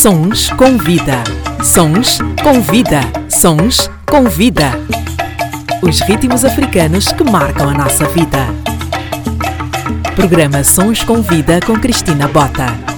Sons com vida. Sons com vida. Sons com vida. Os ritmos africanos que marcam a nossa vida. Programa Sons com Vida com Cristina Bota.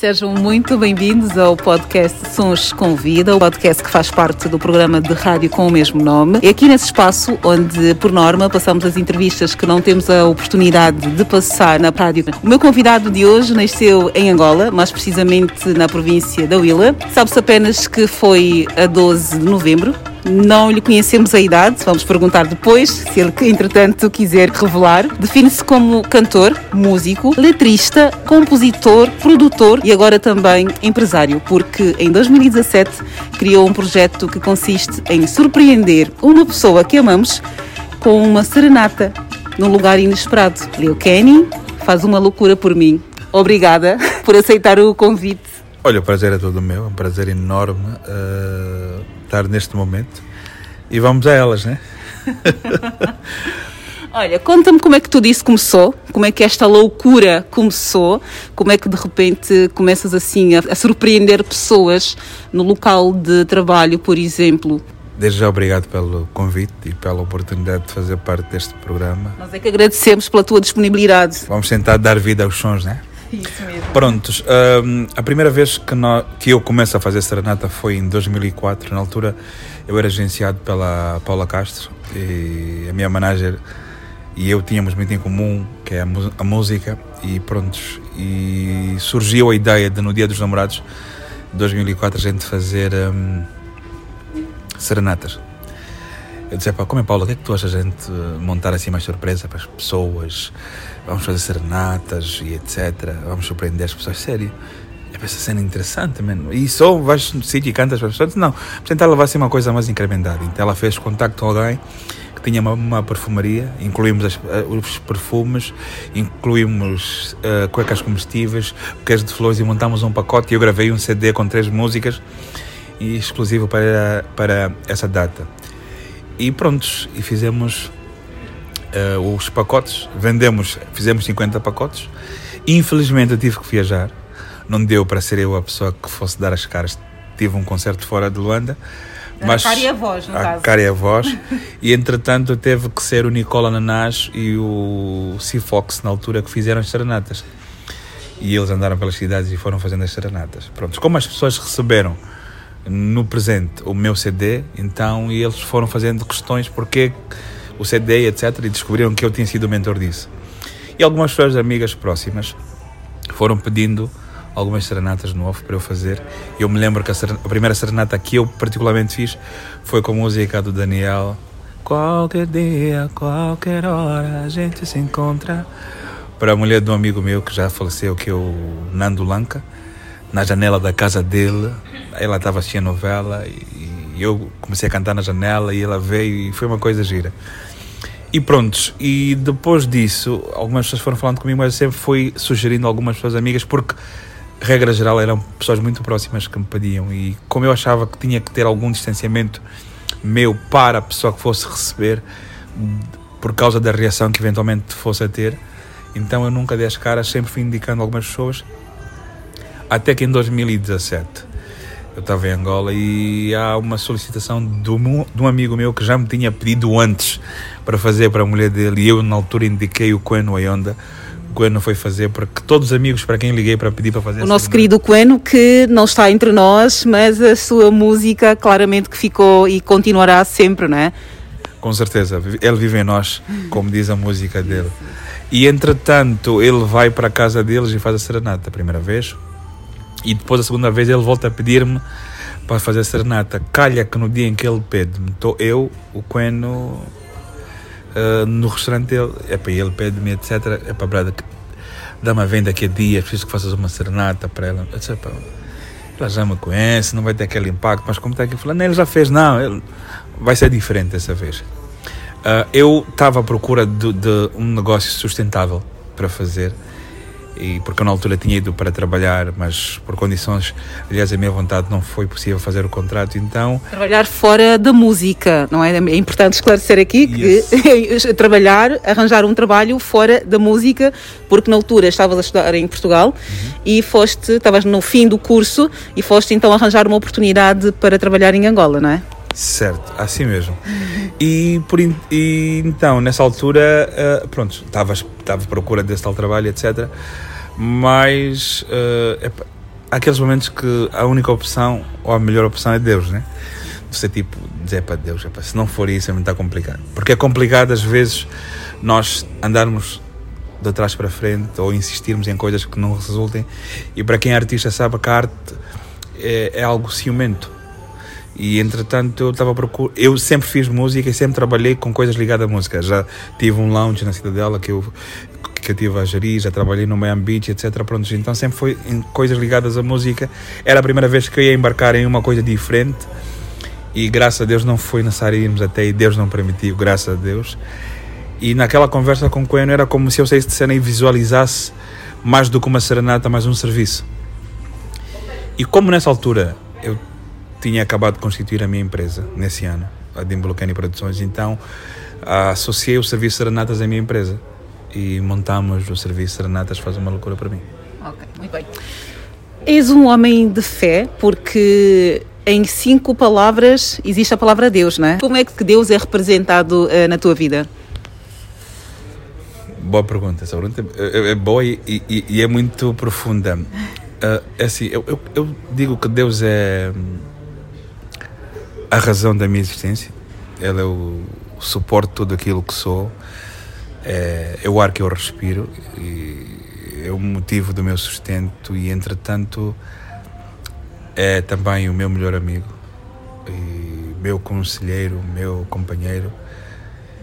Sejam muito bem-vindos ao podcast Sons com Vida, o podcast que faz parte do programa de rádio com o mesmo nome. É aqui nesse espaço onde, por norma, passamos as entrevistas que não temos a oportunidade de passar na rádio. O meu convidado de hoje nasceu em Angola, mais precisamente na província da Huila. Sabe-se apenas que foi a 12 de novembro não lhe conhecemos a idade, vamos perguntar depois, se ele, entretanto, quiser revelar. Define-se como cantor, músico, letrista, compositor, produtor e agora também empresário, porque em 2017 criou um projeto que consiste em surpreender uma pessoa que amamos com uma serenata num lugar inesperado. Leo Kenny faz uma loucura por mim. Obrigada por aceitar o convite. Olha, o prazer é todo meu, é um prazer enorme. Uh estar neste momento. E vamos a elas, né? Olha, conta-me como é que tudo isso começou, como é que esta loucura começou, como é que de repente começas assim a, a surpreender pessoas no local de trabalho, por exemplo. Desde já obrigado pelo convite e pela oportunidade de fazer parte deste programa. Nós é que agradecemos pela tua disponibilidade. Vamos tentar dar vida aos sons, né? Mesmo. Prontos, um, a primeira vez que, que eu começo a fazer serenata foi em 2004. Na altura eu era agenciado pela Paula Castro e a minha manager e eu tínhamos muito em comum, que é a, a música, e prontos. E surgiu a ideia de no Dia dos Namorados de 2004 a gente fazer um, serenatas. Eu disse, como é Paula, o que é que tu achas a gente montar assim mais surpresa para as pessoas? Vamos fazer serenatas e etc. Vamos surpreender as pessoas, sério. É essa cena interessante, mano. E só vais no sítio e cantas para as pessoas? Não, tentar levar assim uma coisa mais incrementada. Então ela fez contacto com alguém que tinha uma, uma perfumaria, incluímos as, uh, os perfumes, incluímos uh, cuecas comestíveis, buquês de flores e montámos um pacote eu gravei um CD com três músicas e exclusivo para, para essa data. E prontos, e fizemos uh, os pacotes, vendemos, fizemos 50 pacotes. Infelizmente eu tive que viajar, não deu para ser eu a pessoa que fosse dar as caras. Tive um concerto fora de Luanda. Mas, a cara e a voz, no a caso. cara e a voz. e entretanto teve que ser o Nicola Nanás e o Cifox na altura que fizeram as serenatas. E eles andaram pelas cidades e foram fazendo as serenatas. Pronto, como as pessoas receberam no presente o meu CD, então eles foram fazendo questões porque o CD, etc. E descobriram que eu tinha sido o mentor disso. E algumas pessoas amigas próximas foram pedindo algumas serenatas no off para eu fazer. Eu me lembro que a, a, primeira serenata que eu particularmente fiz foi com música do Daniel. Qualquer dia, qualquer hora a gente se encontra. Para a mulher de um amigo meu que já faleceu, que é o Nando Lanca, na janela da casa dele. Ela estava assistindo a novela e eu comecei a cantar na janela e ela veio e foi uma coisa gira. E prontos, e depois disso, algumas pessoas foram falando comigo, mas sempre fui sugerindo algumas pessoas amigas, porque, regra geral, eram pessoas muito próximas que me pediam. E como eu achava que tinha que ter algum distanciamento meu para a pessoa que fosse receber, por causa da reação que eventualmente fosse a ter, então eu nunca dei as caras, sempre fui indicando algumas pessoas, até que em 2017 eu estava em Angola e há uma solicitação de um, de um, amigo meu que já me tinha pedido antes para fazer para a mulher dele e eu na altura indiquei o Coeno Ayonda. O Coeno foi fazer porque todos os amigos para quem liguei para pedir para fazer O nosso querido Coeno que não está entre nós, mas a sua música claramente que ficou e continuará sempre, não é? Com certeza, ele vive em nós, como diz a música dele. E entretanto, ele vai para a casa deles e faz a serenata a primeira vez e depois a segunda vez ele volta a pedir-me para fazer serenata. Calha que no dia em que ele pede-me, estou eu, o Queno, uh, no restaurante dele, para ele pede-me, etc. É para brada, dá-me a venda daqui a dia, preciso que faças uma serenata para ela. Disse, ela já me conhece, não vai ter aquele impacto, mas como está aqui falando, ele já fez, não, ele, vai ser diferente dessa vez. Uh, eu estava à procura de, de um negócio sustentável para fazer e porque eu na altura tinha ido para trabalhar, mas por condições, aliás, a minha vontade não foi possível fazer o contrato, então... Trabalhar fora da música, não é? É importante esclarecer aqui que yes. trabalhar, arranjar um trabalho fora da música, porque na altura estavas a estudar em Portugal uhum. e foste, estavas no fim do curso e foste então arranjar uma oportunidade para trabalhar em Angola, não é? Certo, assim mesmo. E, por, e então, nessa altura, uh, pronto, estava à procura desse tal trabalho, etc. Mas uh, há aqueles momentos que a única opção, ou a melhor opção, é Deus, né? Você, tipo, dizer para Deus, epa, se não for isso é muito complicado. Porque é complicado, às vezes, nós andarmos de trás para frente ou insistirmos em coisas que não resultem. E para quem é artista sabe que a arte é, é algo ciumento e entretanto eu estava procura eu sempre fiz música e sempre trabalhei com coisas ligadas à música já tive um lounge na Cidadela que eu que eu tive a gerir, já trabalhei no Miami Beach, etc. Pronto, então sempre foi em coisas ligadas à música. Era a primeira vez que eu ia embarcar em uma coisa diferente e graças a Deus não foi necessário irmos até e Deus não permitiu, graças a Deus. E naquela conversa com o Coelho era como se eu saísse de cena e visualizasse mais do que uma serenata, mais um serviço. E como nessa altura tinha acabado de constituir a minha empresa nesse ano, a Dimbolucani Produções, então associei o serviço Serenatas à minha empresa e montamos o serviço Serenatas Faz uma Loucura para mim. Ok, muito bem. És um homem de fé porque em cinco palavras existe a palavra Deus, não é? Como é que Deus é representado uh, na tua vida? Boa pergunta, essa pergunta é, é boa e, e, e, é muito profunda. Uh, é assim, eu, eu, eu digo que Deus é a razão da minha existência. Ele é o suporte de tudo aquilo que sou. É, é o ar que eu respiro e é o motivo do meu sustento e entretanto é também o meu melhor amigo e meu conselheiro, meu companheiro.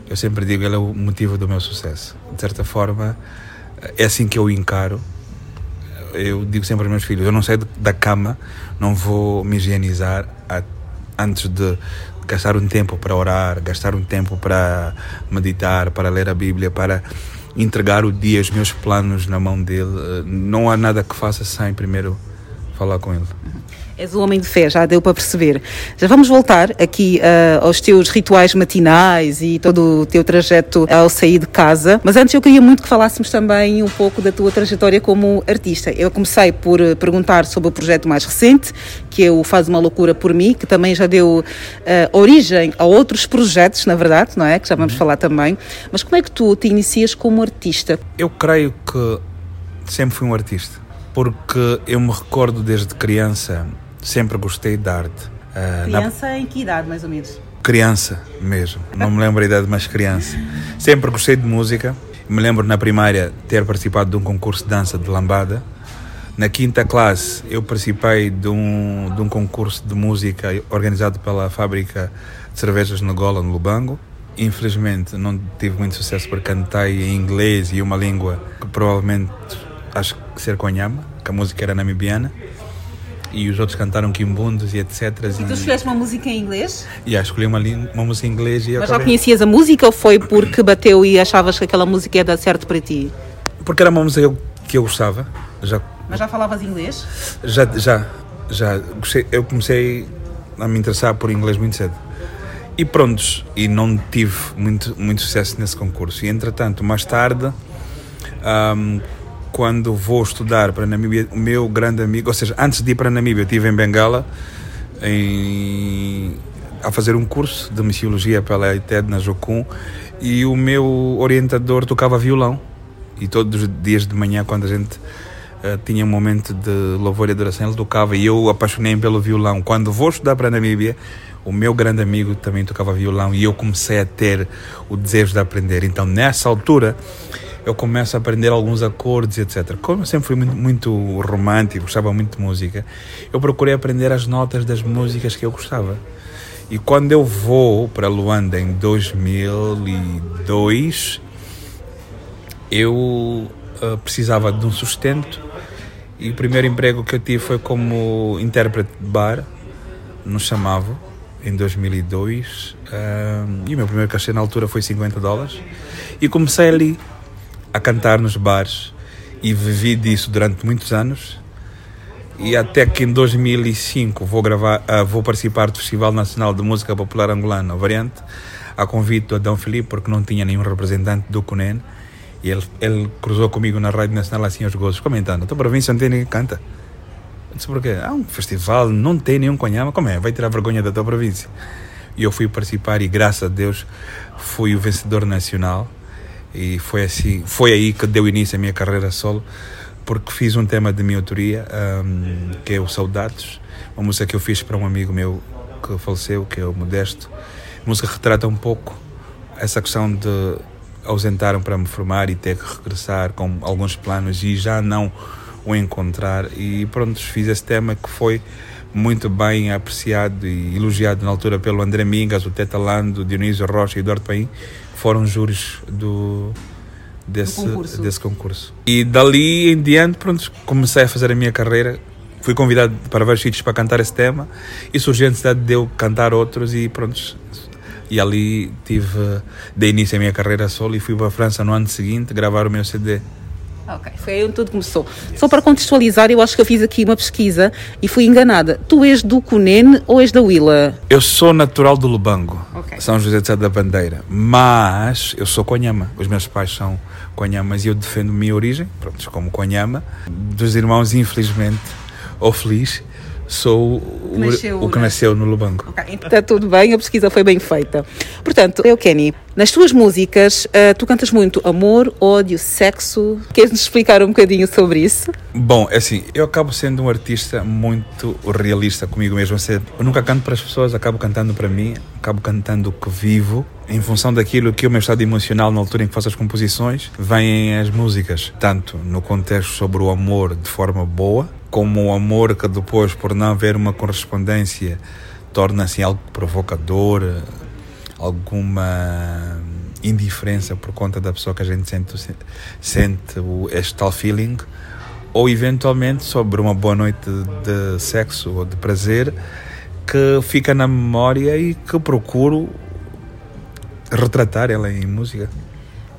Eu sempre digo ele é o motivo do meu sucesso. De certa forma é assim que eu encaro. Eu digo sempre aos meus filhos: eu não saio da cama, não vou me higienizar até antes de gastar um tempo para orar, gastar um tempo para meditar, para ler a Bíblia, para entregar o dia, os meus planos na mão dele, eh, não há nada que faça sem primeiro falar com ele. És um homem de fé, já deu para perceber. Já vamos voltar aqui uh, aos teus rituais matinais e todo o teu trajeto ao sair de casa. Mas antes eu queria muito que falássemos também um pouco da tua trajetória como artista. Eu comecei por eh, perguntar sobre o projeto mais recente, que é o Faz uma Loucura por Mim, que também já deu uh, origem a outros projetos, na verdade, não é? Que já vamos uhum. falar também. Mas como é que tu te inicias como artista? Eu creio que sempre fui um artista, porque eu me recordo desde criança sempre gostei de arte. Uh, criança na... em que idade, mais ou menos? Criança mesmo, não me lembro a idade, mas criança. Sempre gostei de música. Me lembro na primária ter participado de um concurso de dança de lambada. Na quinta classe, eu participei de um, de um concurso de música organizado pela fábrica de cervejas no Gola, no Lubango. Infelizmente, não tive muito sucesso porque cantei em inglês e uma língua que provavelmente acho que ser conhama, que a música era namibiana e os outros cantaram Kimbundos e etc. E tu escolheste uma música em inglês? E yeah, escolhi uma, uma música em inglês e Mas já conhecias a música ou foi porque bateu e achavas que aquela música ia dar certo para ti? Porque era uma música que eu gostava. Já... Mas já falavas inglês? Já, já, já. Eu comecei a me interessar por inglês muito cedo. E prontos, e não tive muito, muito sucesso nesse concurso. E entretanto, mais tarde, um, quando vou estudar para Namíbia, o meu grande amigo, ou seja, antes de ir para Namíbia, eu estive em Bengala em, a fazer um curso de missiologia pela ITED na Jocum e o meu orientador tocava violão. E todos os dias de manhã, quando a gente uh, tinha um momento de louvor e adoração, ele tocava e eu apaixonei pelo violão. Quando vou estudar para Namíbia, o meu grande amigo também tocava violão e eu comecei a ter o desejo de aprender. Então, nessa altura, eu começo a aprender alguns acordes, etc. Como eu sempre fui muito, muito romântico, gostava muito de música, eu procurei aprender as notas das músicas que eu gostava. E quando eu vou para Luanda em 2002, eu uh, precisava de um sustento e o primeiro emprego que eu tive foi como intérprete de bar no Chamavo em 2002 uh, e o meu primeiro cachê na altura foi 50 dólares e comecei ali a cantar nos bares e vivi disso durante muitos anos. E até que em 2005 vou gravar, uh, vou participar do Festival Nacional de Música Popular Angolana, Variante, a convite do Adão Filipe, porque não tinha nenhum representante do CUNEN. E ele, ele cruzou comigo na Rádio Nacional assim aos gozos, comentando: "Tua província não tem ninguém que canta. Eu disse: Porquê? Ah, um festival, não tem nenhum conhama. Como é? Vai tirar vergonha da tua província. E eu fui participar e, graças a Deus, fui o vencedor nacional. E foi assim, foi aí que deu início à minha carreira solo, porque fiz um tema de minha autoria, um, que é o Saudades, uma música que eu fiz para um amigo meu que faleceu, que é o Modesto. A música retrata um pouco essa questão de ausentaram para me formar e ter que regressar com alguns planos e já não o encontrar. E pronto, fiz esse tema que foi muito bem apreciado e elogiado na altura pelo André Mingas, o Teta Lando, Dionísio Rocha e Eduardo Paim, foram júris do, desse, concurso. desse concurso. E dali em diante, pronto, comecei a fazer a minha carreira. Fui convidado para vários sítios para cantar esse tema e surgiu a necessidade de eu cantar outros e pronto. E ali tive, dei início à minha carreira solo e fui para a França no ano seguinte gravar o meu CD. Ok, foi aí onde tudo começou. Só para contextualizar, eu acho que eu fiz aqui uma pesquisa e fui enganada. Tu és do Cunene ou és da Willa? Eu sou natural do Lubango, okay. São José de Sá da Bandeira, mas eu sou conhama. Os meus pais são conhamas e eu defendo a minha origem, pronto, como conhama. Dos irmãos, infelizmente, ou feliz, sou o, nasceu, o que nasceu no Lubango. Okay, então está tudo bem, a pesquisa foi bem feita. Portanto, eu, Kenny, nas tuas músicas, uh, tu cantas muito amor, ódio, sexo. Queres nos explicar um bocadinho sobre isso? Bom, é assim, eu acabo sendo um artista muito realista comigo mesmo. Eu nunca canto para as pessoas, acabo cantando para mim, acabo cantando o que vivo. Em função daquilo que é o meu estado emocional na altura em que faço as composições, vêm as músicas, tanto no contexto sobre o amor de forma boa, como o amor que depois, por não haver uma correspondência, torna-se algo provocador, alguma indiferença por conta da pessoa que a gente sente, sente este tal feeling, ou eventualmente sobre uma boa noite de sexo ou de prazer que fica na memória e que procuro retratar ela em música.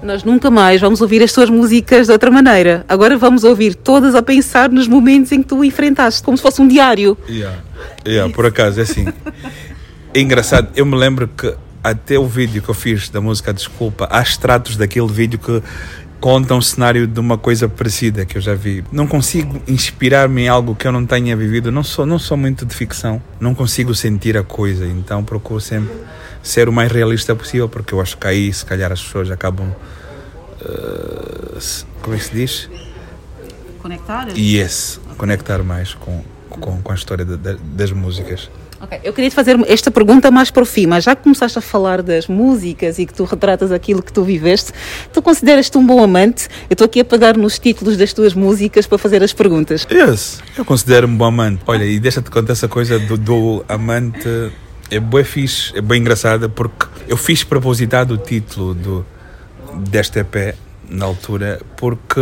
Nós nunca mais vamos ouvir as tuas músicas de outra maneira. Agora vamos ouvir todas a pensar nos momentos em que tu enfrentaste, como se fosse um diário. Yeah. Yeah, por acaso, é assim. É engraçado, eu me lembro que até o vídeo que eu fiz da música Desculpa, há extratos daquele vídeo que contam um cenário de uma coisa parecida que eu já vi. Não consigo inspirar-me em algo que eu não tenha vivido. Não sou, não sou muito de ficção. Não consigo sentir a coisa. Então procuro sempre ser o mais realista possível, porque eu acho que aí, se calhar, as pessoas acabam. Uh, como é que se diz? Conectar? Yes, conectar mais com, com, com a história de, de, das músicas. Ok, eu queria te fazer esta pergunta mais para o fim, mas já que começaste a falar das músicas e que tu retratas aquilo que tu viveste, tu consideras-te um bom amante? Eu estou aqui a pegar nos títulos das tuas músicas para fazer as perguntas. Yes, eu considero-me um bom amante. Olha, e deixa-te contar essa coisa do, do amante é bem fixe, é bem engraçada porque eu fiz propositado o título do, deste EP na altura porque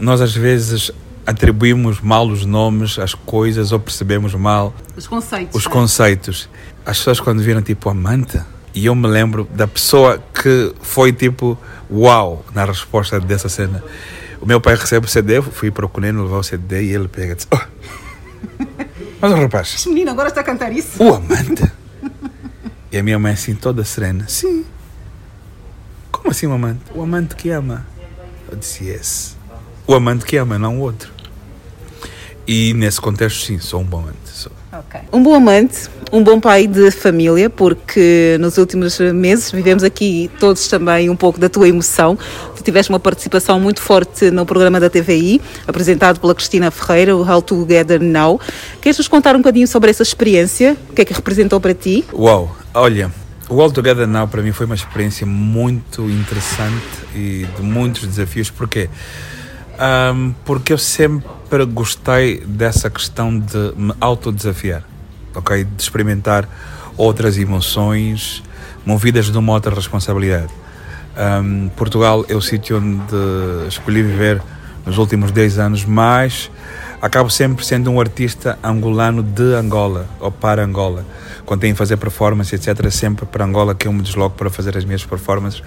nós às vezes atribuímos mal os nomes às coisas ou percebemos mal os conceitos. Os é? conceitos. As pessoas quando viram tipo amante e eu me lembro da pessoa que foi tipo uau na resposta dessa cena. O meu pai recebe o CD, fui para o Coneno levar o CD e ele pega e diz: oh, Mas o rapaz. Este menino agora está a cantar isso. O amante. E a minha mãe assim, toda serena. Sim. Como assim o amante? O amante que ama. Eu disse, yes. O amante que ama, não o outro. E nesse contexto, sim, sou um bom amante. Sou. Okay. Um bom amante, um bom pai de família, porque nos últimos meses vivemos aqui todos também um pouco da tua emoção. Tu tiveste uma participação muito forte no programa da TVI, apresentado pela Cristina Ferreira, o How Together Now. Queres nos contar um bocadinho sobre essa experiência? O que é que representou para ti? Uau, olha, o All Together Now para mim foi uma experiência muito interessante e de muitos desafios, porque um, porque eu sempre gostei dessa questão de me autodesafiar, ok? De experimentar outras emoções movidas de uma outra responsabilidade. Um, Portugal é o sítio onde escolhi viver nos últimos 10 anos, mas acabo sempre sendo um artista angolano de Angola ou para Angola. Quando tenho que fazer performance, etc., sempre para Angola que eu me desloco para fazer as minhas performances.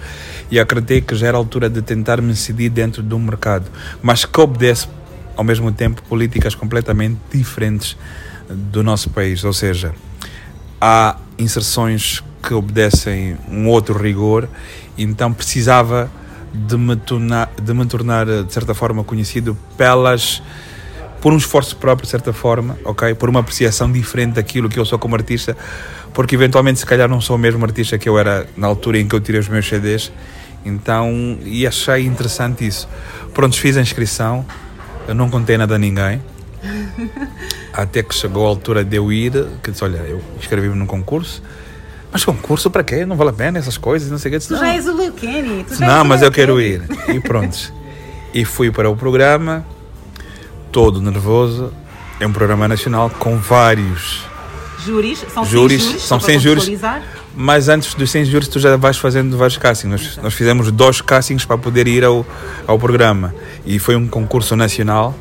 E acreditei que já era a altura de tentar me incidir dentro de um mercado, mas que obedece ao mesmo tempo políticas completamente diferentes do nosso país. Ou seja, há inserções que obedecem um outro rigor, então precisava de me tornar, de, me tornar, de certa forma conhecido pelas por um esforço próprio de certa forma, ok, por uma apreciação diferente daquilo que eu sou como artista, porque eventualmente se calhar não sou o mesmo artista que eu era na altura em que eu tirei os meus CDs, então e achei interessante isso. Pronto, fiz a inscrição, eu não contei nada a ninguém. Até que chegou a altura de eu ir, que disse, olha, eu inscrevi-me num concurso, mas concurso para quê? Não vale a pena essas coisas, não sei o que. Tu já és o Lil Kenny. Não, mas eu quero ir. E pronto. e fui para o programa, todo nervoso. É um programa nacional com vários júris. São júris, 100 júris. São 100 júris. Mas antes dos 100 júris, tu já vais fazendo vários castings. Nós, nós fizemos dois castings para poder ir ao, ao programa. E foi um concurso nacional.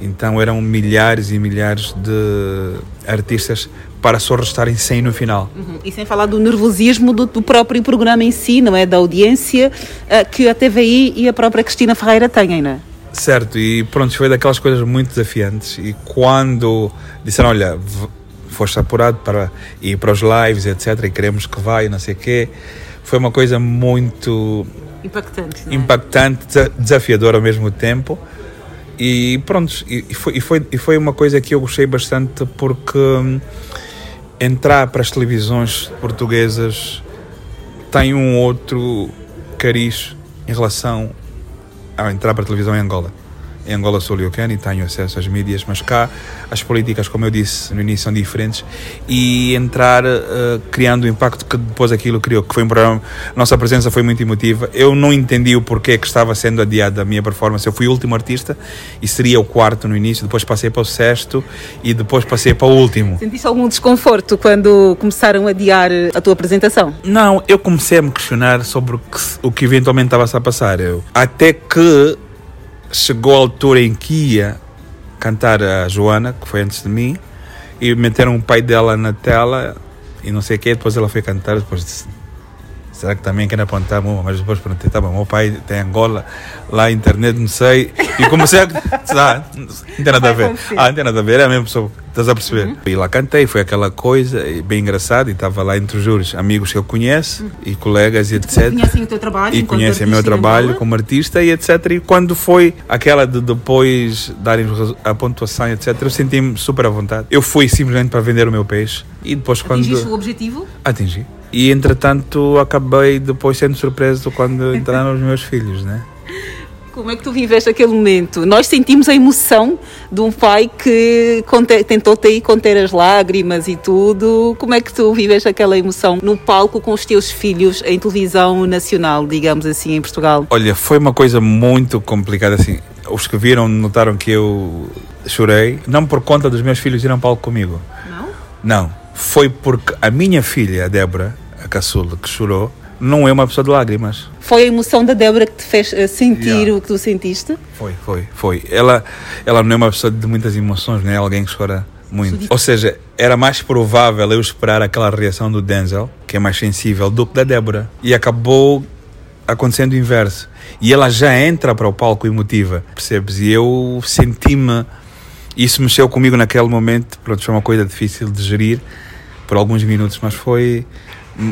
Então eram milhares e milhares de artistas para só restarem 100 no final. Uhum. E sem falar do nervosismo do, do, próprio programa em si, não é? Da audiência uh, que a TVI e a própria Cristina Ferreira têm, não é? Certo, e pronto, foi daquelas coisas muito desafiantes. E quando disseram, olha, foste apurado para ir para os lives, etc., e queremos que vá e não sei o quê, foi uma coisa muito impactante, é? impactante desafiadora ao mesmo tempo. E pronto, e foi, e, foi, e foi uma coisa que eu gostei bastante porque hum, entrar para as televisões portuguesas tem um outro cariz em relação entrar para a televisão em Angola. Em Angola sou liocano e tenho acesso às mídias, mas cá as políticas, como eu disse no início, são diferentes e entrar uh, criando o impacto que depois aquilo criou, que foi um programa, nossa presença foi muito emotiva. Eu não entendi o porquê que estava sendo adiada a minha performance. Eu fui o último artista e seria o quarto no início, depois passei para o sexto e depois passei para o último. Sentiste algum desconforto quando começaram a adiar a tua apresentação? Não, eu comecei a me questionar sobre o que, o que eventualmente estava a passar. Eu, até que chegou a altura em que ia cantar a Joana, que foi antes de mim, e meteram o pai dela na tela e não sei o que, depois ela foi cantar, depois será que também quer apontar, mas depois perguntei, tá bom, meu pai tem Angola, lá a internet, não sei, e comecei a, ah, não tem nada a ver, ah, não tem nada a ver, é a mesma pessoa, estás a perceber? Uhum. E lá cantei, foi aquela coisa, bem engraçado, e estava lá entre os juros, amigos que eu conheço, uhum. e colegas e etc. E conhecem o teu trabalho, E conhecem o meu trabalho como artista e etc. E quando foi aquela de depois darem a pontuação etc, eu senti-me super à vontade. Eu fui simplesmente para vender o meu peixe, e depois quando... Atingiste o objetivo? Atingi. E entretanto acabei depois sendo surpreso quando entraram os meus filhos, né? Como é que tu viveste aquele momento? Nós sentimos a emoção de um pai que tentou te conter as lágrimas e tudo. Como é que tu viveste aquela emoção no palco com os teus filhos em televisão nacional, digamos assim, em Portugal? Olha, foi uma coisa muito complicada assim. Os que viram notaram que eu chorei, não por conta dos meus filhos irem ao palco comigo. Não? Não. Foi porque a minha filha, a Débora, a caçula, que chorou, não é uma pessoa de lágrimas. Foi a emoção da Débora que te fez eh, sentir yeah. o que tu sentiste? Foi, foi, foi. Ela, ela não é uma pessoa de muitas emoções, não é alguém que chora muito. Ou seja, era mais provável eu esperar aquela reação do Denzel, que é mais sensível, do que da Débora. E acabou acontecendo o inverso. E ela já entra para o palco emotiva, percebes? E eu senti-me. Isso mexeu comigo naquele momento. Pronto, foi uma coisa difícil de gerir por alguns minutos, mas foi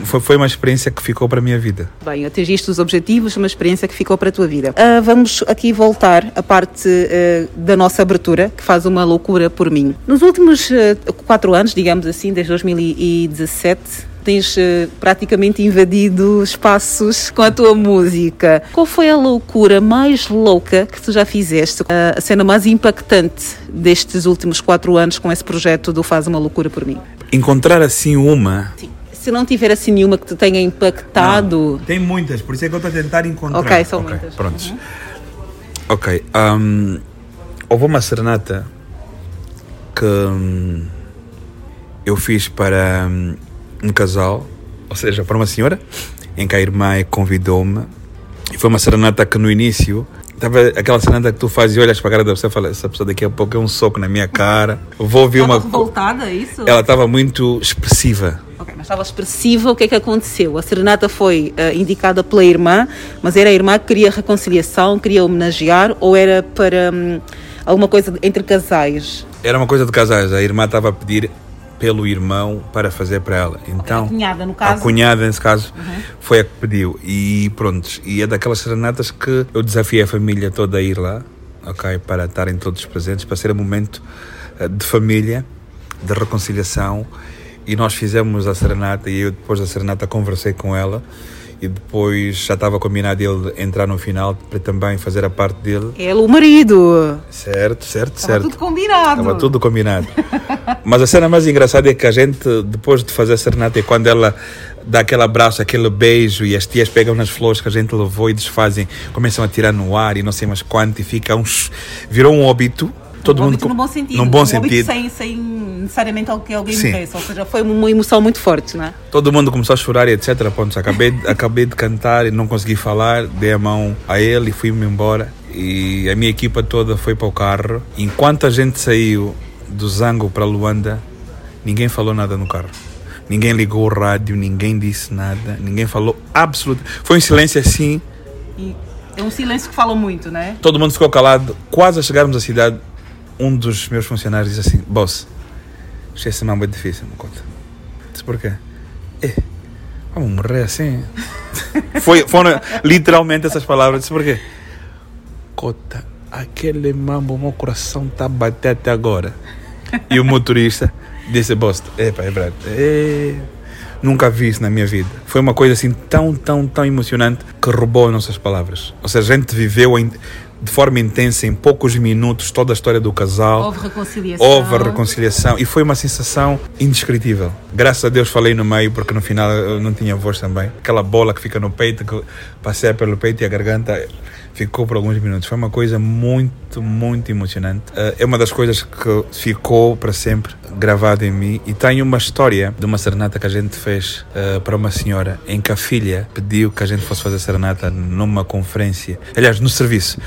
foi, foi uma experiência que ficou para a minha vida. Bem, atingiste os objetivos, uma experiência que ficou para a tua vida. Uh, vamos aqui voltar à parte uh, da nossa abertura, que faz uma loucura por mim. Nos últimos uh, quatro anos, digamos assim, desde 2017, tens praticamente invadido espaços com a tua música. Qual foi a loucura mais louca que tu já fizeste? A cena mais impactante destes últimos quatro anos com esse projeto do Faz uma Loucura por mim? Encontrar assim uma. Sim se não tiver assim nenhuma que te tenha impactado. Não, tem muitas, por isso é que eu estou a tentar encontrar. Ok, são okay, muitas. Prontos. Uhum. Ok. Um, houve uma serenata que um, eu fiz para um, um, casal, ou seja, para uma senhora, em que a irmã convidou-me. E foi uma serenata que no início Tava aquela serenata que tu fazes e olhas para a cara da pessoa e fala, essa pessoa daqui a pouco é um soco na minha cara. Vou ouvir Estava uma. revoltada, é isso? Ela estava muito expressiva. Mas estava expressiva, o que é que aconteceu? A serenata foi eh, indicada pela irmã, mas era a irmã que queria reconciliação, queria homenagear ou era para hum, alguma coisa entre casais? Era uma coisa de casais. A irmã estava a pedir pelo irmão para fazer para ela. Então, a cunhada, no a caso. Uhum. cunhada, nesse caso, foi a que pediu. E pronto, e é daquelas serenatas que eu desafiei a família toda a ir lá, ok? Para estarem todos presentes, para ser um momento eh, de família, de reconciliação. E nós fizemos a serenata e eu depois da serenata conversei com ela e depois já estava combinado ele entrar no final para também fazer a parte dele. Ele, o marido. Certo, certo, Estava certo. tudo combinado. Estava tudo combinado. Mas a cena mais engraçada é que a gente, depois de fazer a serenata, e quando ela dá aquele abraço, aquele beijo, e as tias pegam nas flores que a gente levou e desfazem, começam a tirar no ar e não sei mais quanto, e fica uns. virou um óbito. Todo mundo com- no bom sentido. Num bom sentido. Sem, sem necessariamente algo que alguém Sim. morresse. Ou seja, foi uma emoção muito forte, não é? Todo mundo começou a chorar e etc. Pontos. Acabei, acabei de cantar e não consegui falar, dei a mão a ele e fui-me embora. E a minha equipa toda foi para o carro. Enquanto a gente saiu do Zango para Luanda, ninguém falou nada no carro. Ninguém ligou o rádio, ninguém disse nada, ninguém falou absolutamente. Foi um silêncio assim, E é um silêncio que fala muito, não é? todo mundo ficou calado. Quase a chegarmos à cidade, um dos meus funcionários disse assim: Boss, isto é semana muito difícil, não conta. Disse porquê? É, vamos morrer assim. Foi, foram literalmente essas palavras. Disse porquê? Cota, aquele mambo, meu coração está a bater até agora. E o motorista disse: Boss, epa, é verdade. É, Nunca vi isso na minha vida. Foi uma coisa assim tão, tão, tão emocionante que roubou as nossas palavras. Ou seja, a gente viveu em- de forma intensa, em poucos minutos, toda a história do casal. Houve reconciliação. Houve reconciliação e foi uma sensação indescritível. Graças a Deus falei no meio porque no final eu não tinha voz também. Aquela bola que fica no peito, que passei pelo peito e a garganta ficou por alguns minutos. Foi uma coisa muito, muito emocionante. Eh, É uma das coisas que ficou para sempre gravada em mim e tem uma história de uma serenata que a gente fez eh, para uma senhora em que a filha pediu que a gente fosse fazer serenata numa conferência, aliás, no serviço.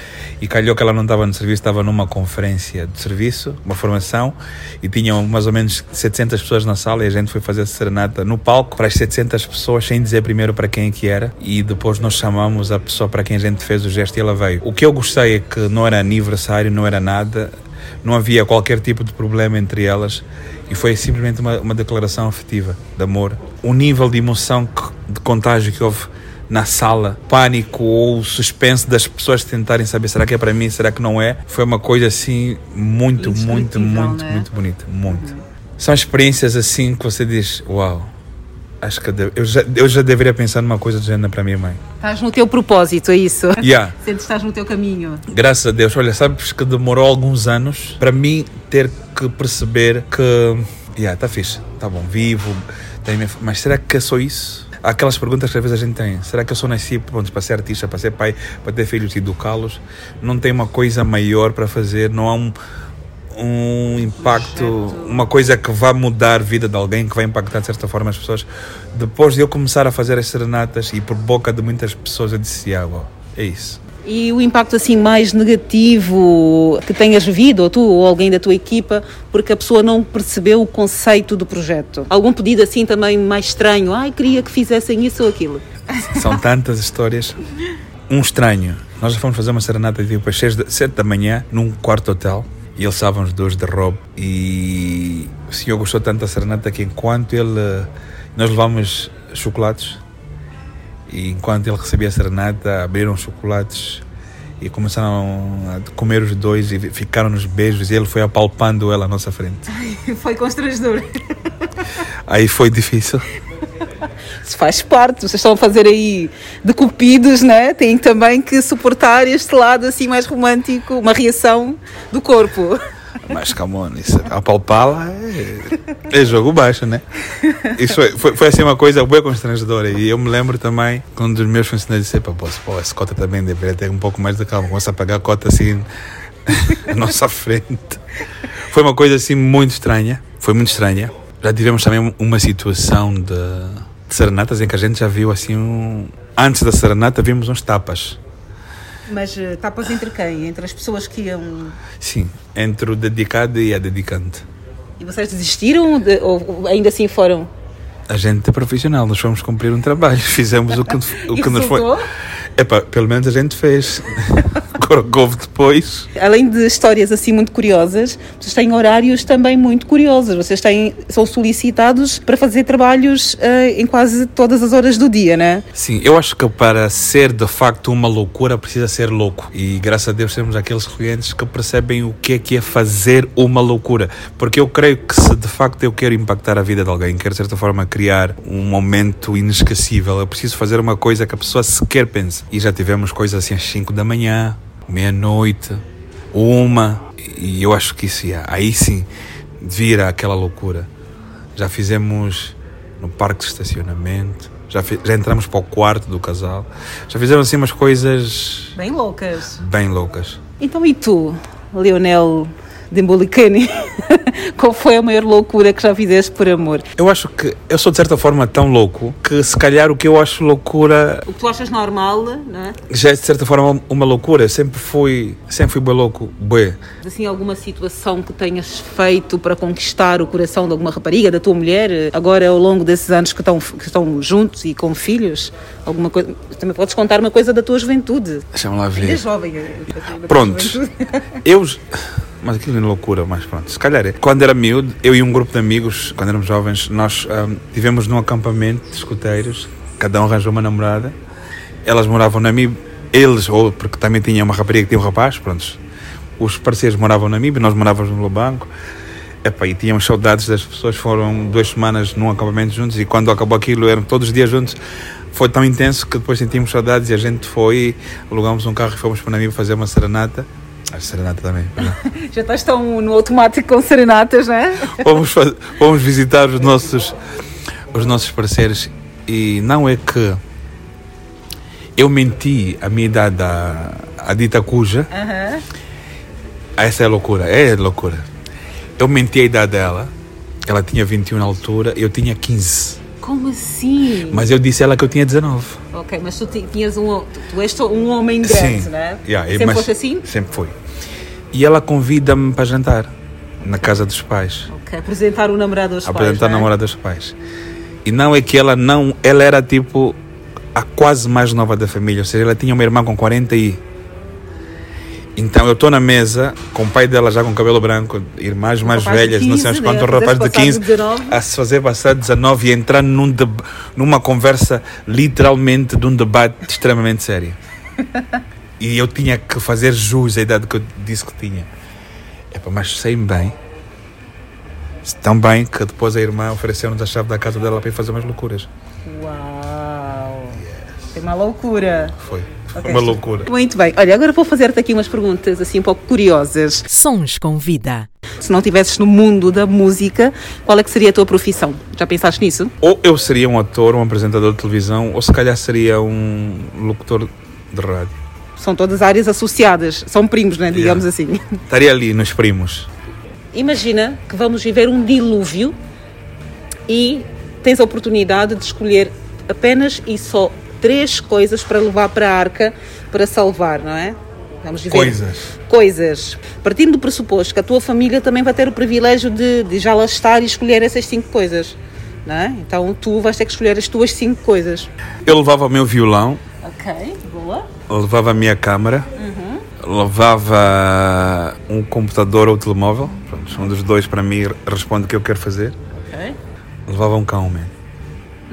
E calhou que ela não estava no serviço, estava numa conferência de serviço, uma formação, e tinham mais ou menos 700 pessoas na sala e a gente foi fazer serenata no palco para as 700 pessoas, sem dizer primeiro para quem é que era, e depois nós chamamos a pessoa para quem a gente fez o gesto e ela veio. O que eu gostei é que não era aniversário, não era nada, não havia qualquer tipo de problema entre elas e foi simplesmente uma, uma declaração afetiva de amor. O nível de emoção, que- de contágio que houve na sala, pânico ou suspense das pessoas tentarem saber será que é para mim, será que não é, foi uma coisa assim muito, muito, muito, né? muito bonita, muito. São experiências assim que você diz, uau, acho que eu, já, eu já deveria pensar numa coisa do género para minha mãe. Estás no teu propósito, é isso? Yeah. Sentes estás no teu caminho. Graças a Deus, olha, sabes que demorou alguns anos para mim ter que perceber que, yeah, tá fixe, tá bom, vivo, minha, mas será que é só isso? Há Aquelas perguntas que às vezes a gente tem. Será que eu só nasci pronto, para ser artista, para ser pai, para ter filhos e educá-los? Não tem uma coisa maior para fazer, não há um, um impacto, uma coisa que vai mudar a vida de alguém, que vai impactar de certa forma as pessoas. Depois de eu começar a fazer as serenatas e por boca de muitas pessoas, eu disse: ah, é isso. E o impacto assim mais negativo que tenhas vivido, ou tu ou alguém da tua equipa, porque a pessoa não percebeu o conceito do projeto? Algum pedido assim também mais estranho? Ai, queria que fizessem isso ou aquilo. São tantas histórias. Um estranho. Nós já fomos fazer uma serenata tipo às 6 da- 7 da manhã num quarto hotel e eles estavam os dois de roubo e o senhor gostou tanto da serenata que enquanto ele nós levámos chocolates e enquanto ele recebia a serenata abriram os chocolates e começaram a comer os dois e ficaram nos beijos e ele foi apalpando ela à nossa frente. Foi constrangedor. Aí foi difícil. Isso faz parte, vocês estão a fazer aí de cupidos, né? Têm também que suportar este lado assim mais romântico, uma reação do corpo. Mas calma, isso, apalpá-la é, é jogo baixo, né? Isso foi, foi, foi assim uma coisa bem constrangedora. E eu me lembro também quando dos meus funcionários disse: pô, pô, essa cota também deveria ter um pouco mais de calma. Começa a pagar a cota assim à nossa frente. Foi uma coisa assim muito estranha. Foi muito estranha. Já tivemos também uma situação de serenatas em que a gente já viu assim um. Antes da serenata vimos uns tapas. Mas uh, tapas entre quem? Entre as pessoas que iam. Sim, entre o dedicado e a dedicante. E vocês desistiram de, ou ainda assim foram? A gente é profissional, nós fomos cumprir um trabalho, fizemos o que, o que nos foi. Epá, pelo menos a gente fez. Gorgov depois. Além de histórias assim muito curiosas, vocês têm horários também muito curiosos. Vocês têm, são solicitados para fazer trabalhos uh, em quase todas as horas do dia, né? Sim, eu acho que para ser de facto uma loucura precisa ser louco. E graças a Deus temos aqueles clientes que percebem o que é que é fazer uma loucura. Porque eu creio que se de facto eu quero impactar a vida de alguém, quero de certa forma criar um momento inesquecível, eu preciso fazer uma coisa que a pessoa sequer pense. E já tivemos coisas assim às 5 da manhã, meia-noite, uma, e eu acho que isso ia, aí sim vira aquela loucura. Já fizemos no parque de estacionamento, já, já entramos para o quarto do casal, já fizeram assim umas coisas. Bem loucas. Bem loucas. Então e tu, Leonel de Embolicani, qual foi a maior loucura que já fizeste por amor? Eu acho que eu sou de certa forma tão louco que se calhar o que eu acho loucura. O que tu achas normal, não é? Já é de certa forma uma loucura. Sempre fui, sempre fui bem louco, bem. Assim, alguma situação que tenhas feito para conquistar o coração de alguma rapariga, da tua mulher, agora ao longo desses anos que estão, que estão juntos e com filhos? Alguma coisa. Também podes contar uma coisa da tua juventude. Deixa-me lá ver. É jovem. Pronto. Eu mas aquilo é loucura, mas pronto. Se calhar é. Quando era miúdo, eu e um grupo de amigos, quando éramos jovens, nós um, tivemos num acampamento de escuteiros, cada um arranjou uma namorada, elas moravam na MIB, eles, ou porque também tinha uma rapariga que tinha um rapaz, pronto. Os parceiros moravam na MIB, nós morávamos no Lobanco. Epá, e tínhamos saudades das pessoas, foram duas semanas num acampamento juntos e quando acabou aquilo eram todos os dias juntos. Foi tão intenso que depois sentimos saudades e a gente foi, alugamos um carro e fomos para a MIB fazer uma serenata a serenata também. Já estás tão no automático com serenatas, não é? Vamos, vamos visitar os nossos, os nossos parceiros e não é que eu menti a minha idade à, à dita cuja. Uhum. Essa é loucura, é loucura. Eu menti a idade dela, ela tinha 21 na altura, eu tinha 15. Como assim? Mas eu disse a ela que eu tinha 19. Ok, mas tu tinhas um. Tu és um homem grande, Sim. né? Yeah, sempre foste assim? Sempre foi. E ela convida-me para jantar na casa dos pais. Ok, apresentar o namorado aos apresentar pais. Apresentar o é? namorado aos pais. E não é que ela não. Ela era tipo a quase mais nova da família, ou seja, ela tinha uma irmã com 40 e. Então eu estou na mesa com o pai dela já com cabelo branco, irmãs um mais velhas, 15, não sei quanto, né? um rapaz de 15 a se fazer passar 19 e entrar num numa conversa literalmente de um debate extremamente sério. E eu tinha que fazer jus à idade que eu disse que tinha. Epa, mas sei-me bem. Tão bem que depois a irmã ofereceu-nos a chave da casa dela para ir fazer umas loucuras. Uau! Yes. Foi uma loucura. Foi. Okay. uma loucura. Muito bem. Olha, agora vou fazer-te aqui umas perguntas assim um pouco curiosas. Sons com vida. Se não estivesses no mundo da música, qual é que seria a tua profissão? Já pensaste nisso? Ou eu seria um ator, um apresentador de televisão, ou se calhar seria um locutor de rádio são todas áreas associadas, são primos, né, digamos yeah. assim. Estaria ali nos primos. Imagina que vamos viver um dilúvio e tens a oportunidade de escolher apenas e só três coisas para levar para a arca para salvar, não é? Vamos coisas. Coisas. Partindo do pressuposto que a tua família também vai ter o privilégio de, de já lá estar e escolher essas cinco coisas. Não é? Então tu vais ter que escolher as tuas cinco coisas. Eu levava o meu violão. Ok, boa levava a minha câmera, uhum. levava um computador ou telemóvel. Pronto, um dos dois para mim responde o que eu quero fazer. Okay. Levava um cão, man.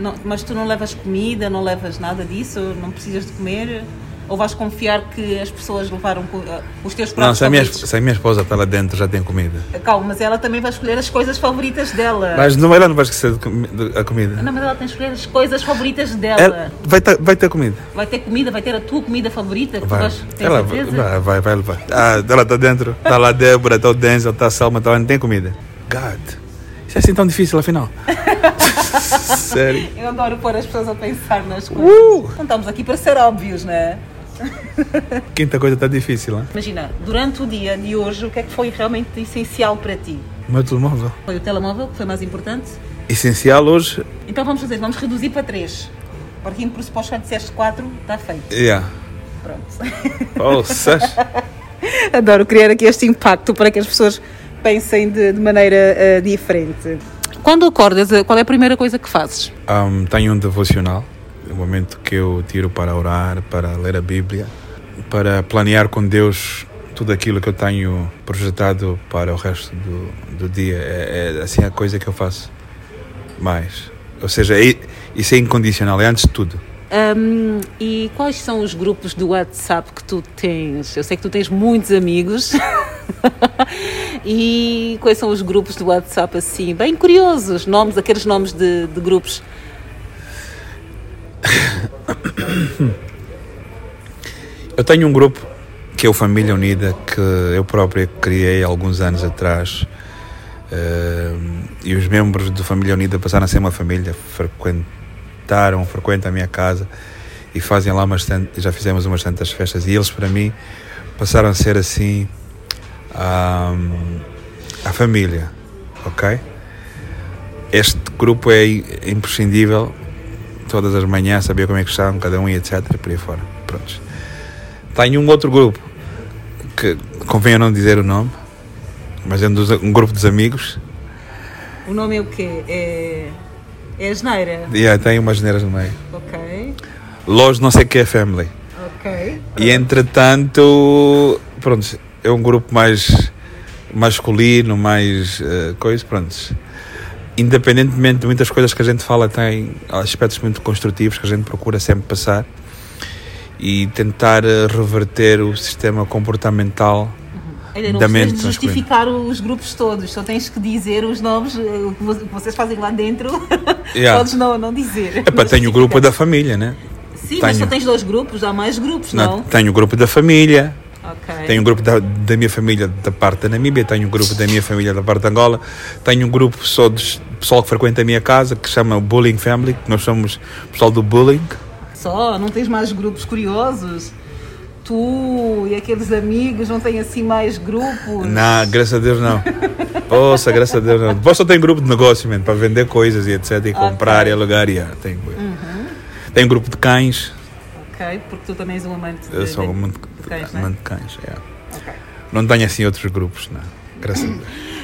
Não, mas tu não levas comida, não levas nada disso? Não precisas de comer? Ou vais confiar que as pessoas levaram uh, os teus pratos Não, se a, minha, se a minha esposa está lá dentro, já tem comida. Calma, mas ela também vai escolher as coisas favoritas dela. Mas não, ela não vai esquecer a comida. Não, mas ela tem que escolher as coisas favoritas dela. Ela vai, ter, vai ter comida. Vai ter comida, vai ter a tua comida favorita? Vai. Vais, ela vai, vai, vai levar. Ah, ela está dentro. Está lá a Débora, está o Denzel, está a Selma, está lá, não tem comida. God. Isso é assim tão difícil, afinal. Sério. Eu adoro pôr as pessoas a pensar nas coisas. Uh! Não estamos aqui para ser óbvios, não é? Quinta coisa está difícil, hein? Imagina, durante o dia de hoje, o que é que foi realmente essencial para ti? O meu telemóvel. Foi o telemóvel que foi mais importante? Essencial hoje. Então vamos fazer, vamos reduzir para três. Partindo por suposto que disseste quatro, está feito. Yeah. Pronto. Poças. Adoro criar aqui este impacto para que as pessoas pensem de, de maneira uh, diferente. Quando acordas, qual é a primeira coisa que fazes? Um, tenho um devocional, o momento que eu tiro para orar, para ler a Bíblia, para planear com Deus tudo aquilo que eu tenho projetado para o resto do, do dia. É, é assim a coisa que eu faço mais. Ou seja, é, isso é incondicional, é antes de tudo. Um, e quais são os grupos do WhatsApp que tu tens? Eu sei que tu tens muitos amigos. e quais são os grupos do WhatsApp assim, bem curiosos, nomes, aqueles nomes de, de grupos? Eu tenho um grupo que é o Família Unida que eu próprio criei alguns anos atrás. Uh, e os membros do Família Unida passaram a ser uma família, frequentaram, frequentam a minha casa e fazem lá bastante, já fizemos umas tantas festas e eles para mim passaram a ser assim um, a família, ok? Este grupo é imprescindível, todas as manhãs saber como é que estão, cada um e etc. Por aí fora. Prontos. Tenho um outro grupo que convém não dizer o nome, mas é um, dos, um grupo dos amigos. O nome é o quê? É, é a geneira? Yeah, tem umas geneiras no meio. Ok. Los não sei que é family. Ok. E entretanto, pronto, é um grupo mais masculino, mais uh, coisa, pronto. Independentemente de muitas coisas que a gente fala, tem aspectos muito construtivos que a gente procura sempre passar e tentar eh, reverter o sistema comportamental Ainda não da mente justificar os grupos todos, só tens que dizer os nomes eh, o que vocês fazem lá dentro. Yeah. Podes não, não dizer. Epá, tenho o grupo da família, né? Sim, tenho... mas só tens dois grupos, há mais grupos, não? não? Tenho o grupo da família, Okay. Tenho um grupo da, da, minha família da parte da Namíbia, tenho um grupo da minha família da parte de Angola, tenho um grupo só de pessoal que frequenta a minha casa que se chama Bullying Family, que nós somos pessoal do bullying. Só? Não tens mais grupos curiosos? Tu e aqueles amigos não têm assim mais grupos? Não, graças a Deus não. Poxa, graças a Deus não. Depois só tem grupo de negócio, man, para vender coisas e etc. E comprar okay. e alugar. E, yeah, tem, uhum. tem grupo de cães Ok, porque tu também és um amante de, Eu sou um amante de cães, amante de cães, é. okay. Não tenho assim outros grupos, não. Graças a Deus.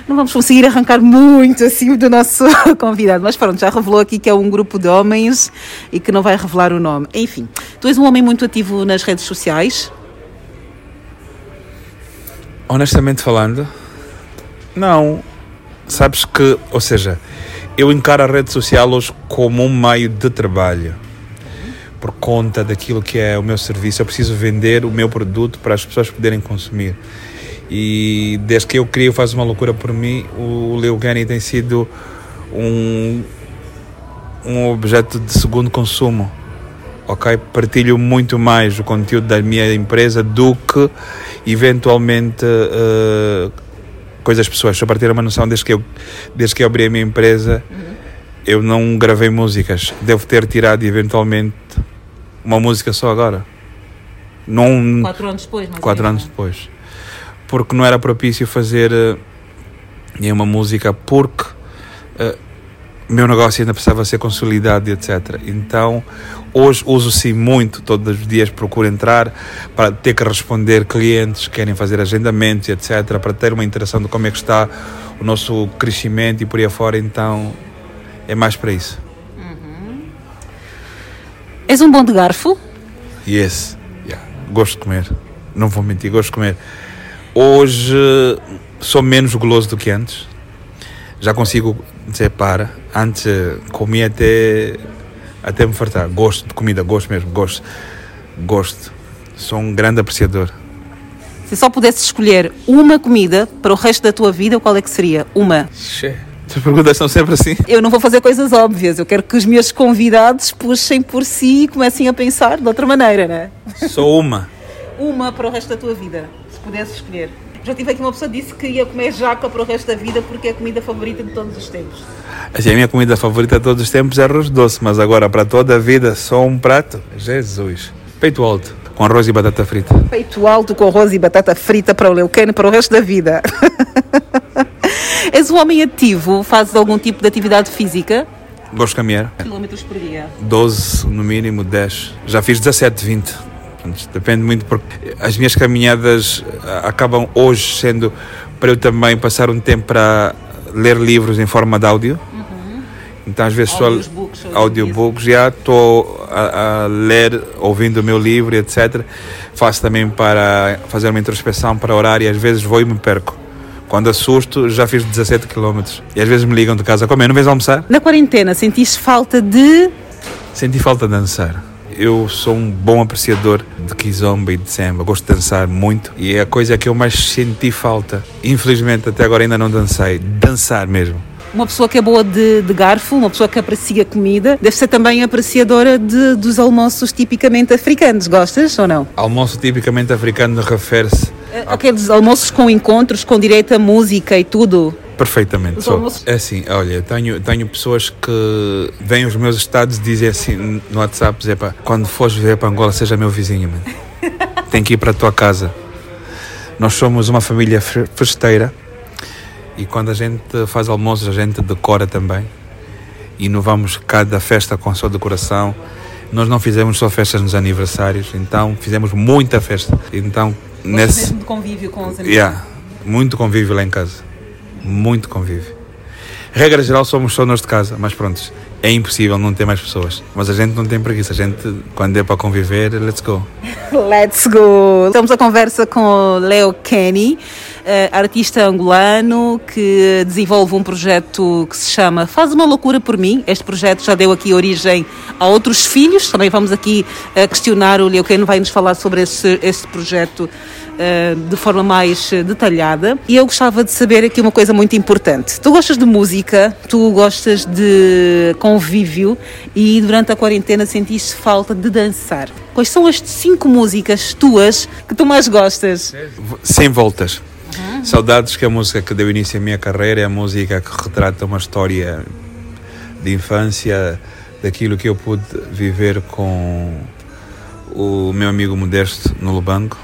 Não vamos conseguir arrancar muito assim do nosso convidado, mas pronto, já revelou aqui que é um grupo de homens e que não vai revelar o nome. Enfim, tu és um homem muito ativo nas redes sociais? Honestamente falando, não. Sabes que, ou seja, eu encaro a rede social hoje como um meio de trabalho por conta daquilo que é o meu serviço. Eu preciso vender o meu produto para as pessoas poderem consumir. E desde que eu crio Faz Uma Loucura por mim, o Leogani tem sido um, um objeto de segundo consumo. Ok? Partilho muito mais o conteúdo da minha empresa do que eventualmente uh, coisas pessoais. Só para ter uma noção, desde que eu, desde que eu abri a minha empresa, uhum. eu não gravei músicas. Devo ter tirado eventualmente uma música só agora. Não, quatro anos depois, mais Quatro anos depois. Porque não era propício fazer uh, uma música porque uh, meu negócio ainda precisava ser consolidado, etc. Então, hoje uso sim muito, todos os dias procuro entrar para ter que responder clientes que querem fazer agendamentos, etc. Para ter uma interação de como é que está o nosso crescimento e por aí afora. Então, é mais para isso. És um bom de garfo? Yes, yeah. gosto de comer. Não vou mentir, gosto de comer. Hoje sou menos goloso do que antes. Já consigo dizer para. Antes comia até, até me fartar. Gosto de comida, gosto mesmo, gosto. Gosto. Sou um grande apreciador. Se só pudesse escolher uma comida para o resto da tua vida, qual é que seria? Uma. Che. As perguntas são sempre assim. Eu não vou fazer coisas óbvias. Eu quero que os meus convidados puxem por si e comecem a pensar de outra maneira, né? Só uma. uma para o resto da tua vida, se pudesse escolher. Já tive aqui uma pessoa que disse que ia comer jaca para o resto da vida porque é a comida favorita de todos os tempos. Assim, a minha comida favorita de todos os tempos é arroz doce, mas agora para toda a vida só um prato? Jesus. Peito alto, com arroz e batata frita. Peito alto com arroz e batata frita para o Leucano para o resto da vida. És um homem ativo? Fazes algum tipo de atividade física? Gosto de caminhar. Quilómetros por dia? 12, no mínimo 10. Já fiz 17, 20. Depende muito porque as minhas caminhadas ah, acabam hoje sendo para eu também passar um tempo para ler livros em forma de áudio. Então às vezes só Audiobooks, audiobooks, já estou a, a ler, ouvindo o meu livro, etc. Faço também para fazer uma introspeção para orar e às vezes vou e me perco. Quando assusto, já fiz 17 km. E às vezes me ligam de casa, como é, não vens almoçar? Na quarentena, sentiste falta de. Senti falta de dançar. Eu sou um bom apreciador de kizomba e de samba. Gosto de dançar muito e é a coisa que eu mais senti falta. Infelizmente, até agora ainda não dancei. Dançar mesmo. Uma pessoa que é boa de, de garfo, uma pessoa que aprecia comida, deve ser também apreciadora de, dos almoços tipicamente africanos. Gostas ou não? Almoço tipicamente africano refere-se Aqueles almoços com encontros, com direito a música e tudo. perfeitamente. Sou- almoços- É assim, olha, tenho, tenho pessoas que veem os meus estados e dizem assim no WhatsApp: dizem, "Epá, quando fores viver para Angola, seja meu vizinho, mano. Tem que ir para a tua casa. Nós somos uma família fe- festeira e quando a gente faz almoços, a gente decora também. Inovamos cada festa com a sua decoração. Nós não fizemos só festas nos aniversários, então fizemos muita festa. Então, nesse. de convívio com os Yeah, muito convívio lá em casa. Muito convívio. Regra geral, somos só nós de casa, mas pronto, é impossível não ter mais pessoas. Mas a gente não tem preguiça, a gente, quando é para conviver, let's go. Let's go! Estamos a conversa com o Leo Kenny, artista angolano que desenvolve um projeto que se chama Faz uma Loucura por Mim. Este projeto já deu aqui origem a outros filhos. Também vamos aqui eh, questionar o Kenny, vai nos falar sobre esse, esse projeto eh, de forma mais eh, detalhada. E eu gostava de saber aqui uma coisa muito importante. Tu gostas de música, tu gostas de convívio e durante a quarentena sentiste falta de dançar. Quais são as cinco músicas tuas que tu mais gostas? Sem voltas. Saudades, que é a música que deu início à minha carreira, é a música que retrata uma história de infância, daquilo que eu pude viver com o meu amigo Modesto no Lubango.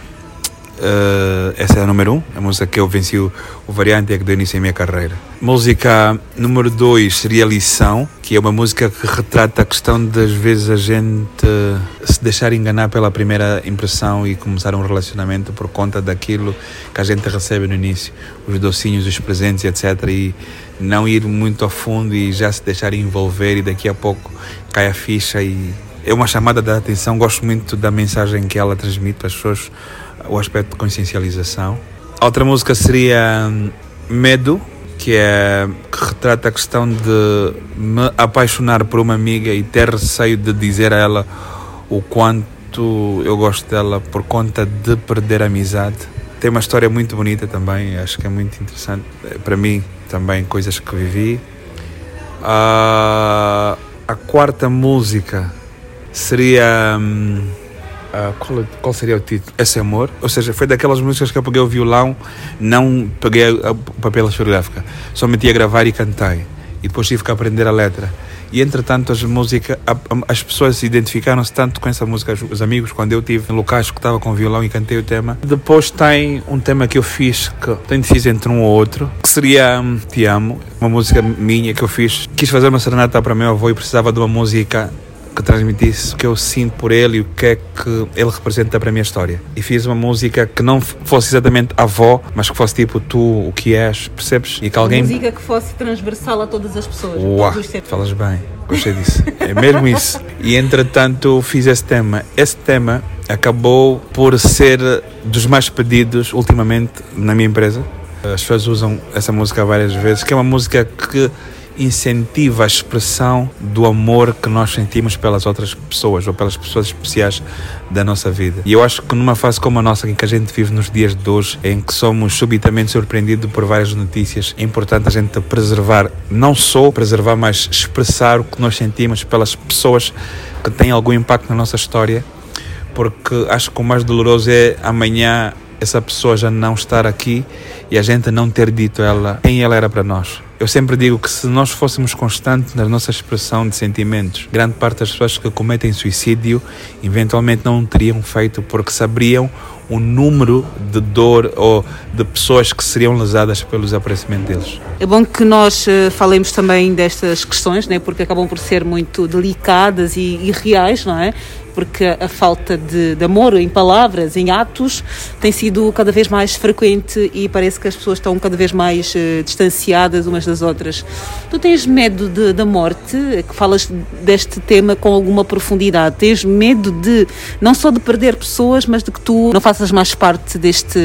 Eh, essa é a número um, a música que eu venci o, o variante é que deu início à minha carreira. Música número dois seria Lição, que é uma música que retrata a questão das vezes a gente se deixar enganar pela primeira impressão e começar um relacionamento por conta daquilo que a gente recebe no início, os docinhos, os presentes, etc. E não ir muito a fundo e já se deixar envolver e daqui a pouco cai a ficha e é uma chamada de atenção. Gosto muito da mensagem que ela transmite as pessoas, o aspecto de consciencialização. A outra música seria hum, Medo, que é que retrata a questão de me apaixonar por uma amiga e ter receio de dizer a ela o quanto eu gosto dela por conta de perder a amizade. Tem uma história muito bonita também, acho que é muito interessante. Eh, Para mim, também, coisas que vivi. Ah, a quarta música seria. hum, ah, qual, qual seria o título? Esse Amor. Ou seja, foi daquelas músicas que eu peguei o violão, não peguei o papel fotográfica, só meti a gravar e cantei. E depois tive que aprender a letra. E entretanto, as músicas, a- a- as pessoas se identificaram-se tanto com essa música, os- os amigos, quando eu estive em locais que estava com violão e cantei o tema. Depois tem um tema que eu fiz, que tem indeciso entre um ou outro, que seria hum, Te Amo, uma música minha que eu fiz. Quis fazer uma serenata para meu avô e precisava de uma música que transmitisse o que eu sinto por ele e o que é que ele representa para a minha história. E fiz uma música que não fosse exatamente avó, mas que fosse tipo tu, o que és, percebes? E que alguém. Música que fosse transversal a todas as pessoas. Uau, todos os setores. falas bem, gostei disso. É mesmo isso. E entretanto fiz esse tema. Esse tema acabou por ser dos mais pedidos ultimamente na minha empresa. As pessoas usam essa música várias vezes, que é uma música que incentiva a expressão do amor que nós sentimos pelas outras pessoas ou pelas pessoas especiais da nossa vida. E eu acho que numa fase como a nossa, em que a gente vive nos dias de hoje, em que somos subitamente surpreendidos por várias notícias, é importante a gente preservar, não só preservar, mas expressar o que nós sentimos pelas pessoas que têm algum impacto na nossa história, porque acho que o mais doloroso é amanhã essa pessoa já não estar aqui e a gente não ter dito a ela quem ela era para nós. Eu sempre digo que se nós fôssemos constantes na nossa expressão de sentimentos, grande parte das pessoas que cometem suicídio eventualmente não teriam feito porque saberiam o número de dor ou de pessoas que seriam lesadas pelo desaparecimento deles. É bom que nós eh, falemos também destas questões, né, porque acabam por ser muito delicadas e, e reais, não é? Porque a falta de, de, amor em palavras, em atos, tem sido cada vez mais frequente e parece que as pessoas estão cada vez mais uh, distanciadas umas das outras. Tu tens medo de, da morte, que falas deste tema com alguma profundidade, tens medo de, não só de perder pessoas, mas de que tu não faças mais parte deste,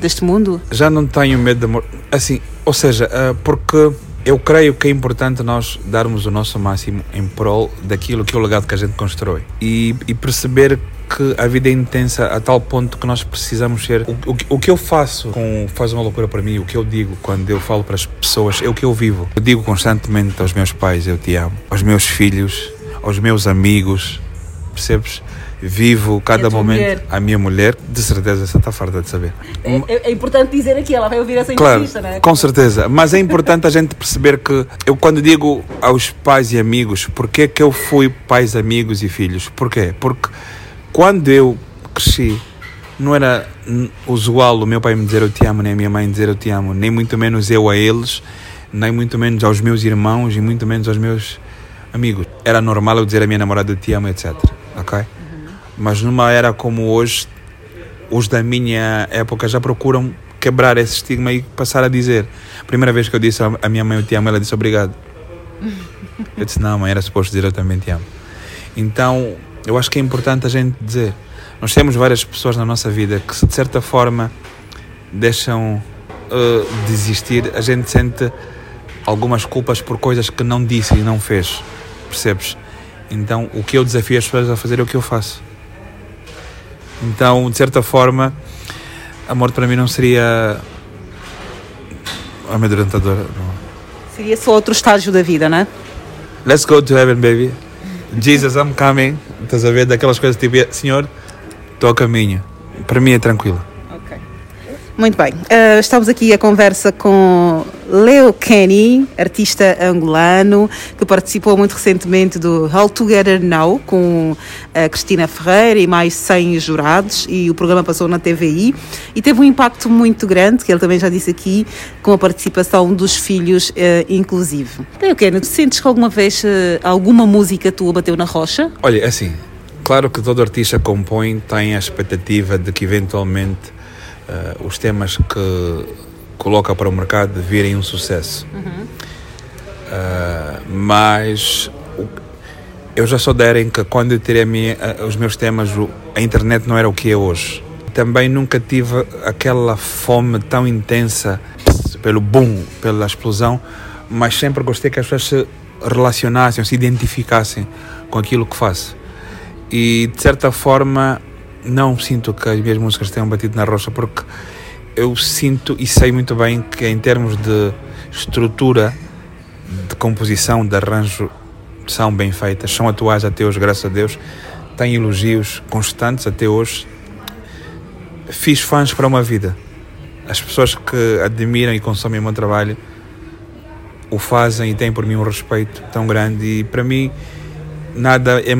deste mundo? Já não tenho medo da morte, assim, ou seja, uh, porque eu creio que é importante nós darmos o nosso máximo em prol daquilo que é o legado que a gente constrói e, e perceber que a vida é intensa a tal ponto que nós precisamos ser. O, o, o, que eu faço com Faz uma Loucura para mim, o que eu digo quando eu falo para as pessoas, é o que eu vivo. Eu digo constantemente aos meus pais: Eu te amo, aos meus filhos, aos meus amigos, percebes? Vivo cada momento. Mulher. A minha mulher, de certeza, essa está farta de saber. É, é, é, importante dizer aqui, ela vai ouvir essa claro, entrevista, não é? Com certeza, mas é importante a gente perceber que eu, quando digo aos pais e amigos, porquê que eu fui pais, amigos e filhos? Porquê? Porque quando eu cresci, não era usual o meu pai me dizer eu te amo, nem a minha mãe dizer eu te amo, nem muito menos eu a eles, nem muito menos aos meus irmãos e muito menos aos meus amigos. Era normal eu dizer a minha namorada eu te amo, etc. Ok? Mas numa era como hoje, os da minha época já procuram quebrar esse estigma e passar a dizer. Primeira vez que eu disse a minha mãe eu te amo, ela disse obrigado. Eu disse não, mãe, era suposto dizer eu também te amo. Então, eu acho que é importante a gente dizer. Nós temos várias pessoas na nossa vida que, de certa forma deixam uh, desistir, a gente sente algumas culpas por coisas que não disse e não fez. Percebes? Então, o que eu desafio as pessoas a fazer é o que eu faço. Então, de certa forma, a morte para mim não seria amedrontadora. Seria só outro estágio da vida, não é? Let's go to heaven, baby. Jesus, I'm coming. Estás a ver daquelas coisas tipo, Senhor, estou a caminho. Para mim é tranquilo. Muito bem, uh, estamos aqui a conversa com Leo Kenny, artista angolano, que participou muito recentemente do All Together Now com a Cristina Ferreira e mais 100 jurados e o programa passou na TVI e teve um impacto muito grande, que ele também já disse aqui, com a participação dos filhos, uh, inclusive. Leo Kenny, tu sentes que alguma vez uh, alguma música tua bateu na rocha? Olha, é assim, claro que todo artista compõe, tem a expectativa de que eventualmente uh, os temas que coloca para o mercado virem um sucesso. Uhum. Uh, mas eu já sou da era em que quando eu tirei minha, uh, os meus temas, a internet não era o que é hoje. Também nunca tive aquela fome tão intensa pelo boom, pela explosão, mas sempre gostei que as pessoas se relacionassem, se identificassem com aquilo que faço. E de certa forma não sinto que as minhas músicas tenham batido na rocha, porque eu sinto e sei muito bem que, em termos de estrutura, de composição, de arranjo, são bem feitas, são atuais até hoje, graças a Deus. Têm elogios constantes até hoje. Fiz fãs para uma vida. As pessoas que admiram e consomem o meu trabalho o fazem e têm por mim um respeito tão grande. E para mim, nada é,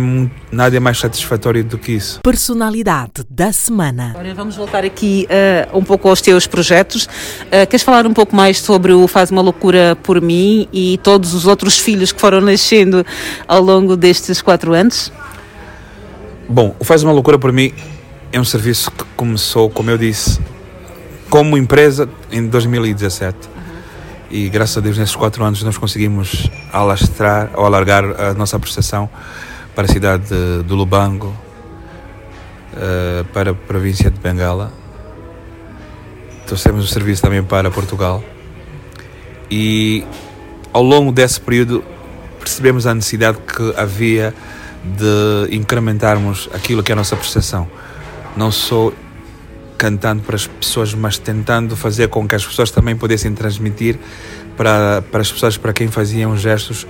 nada é mais satisfatório do que isso. Personalidade da semana. Agora vamos voltar aqui uh, um pouco aos teus projetos. Uh, queres falar um pouco mais sobre o Faz uma Loucura por mim e todos os outros filhos que foram nascendo ao longo destes quatro anos? Bom, o Faz uma Loucura por mim é um serviço que começou, como eu disse, como empresa em 2017 e graças a Deus nesses quatro anos nós conseguimos alastrar ou alargar a nossa prestação para a cidade de, do Lubango, uh, para a província de Bengala. Trouxemos o serviço também para Portugal e ao longo desse período percebemos a necessidade que havia de incrementarmos aquilo que é a nossa prestação. Não só cantando para as pessoas, mas tentando fazer com que as pessoas também pudessem transmitir para, para as pessoas para quem faziam gestos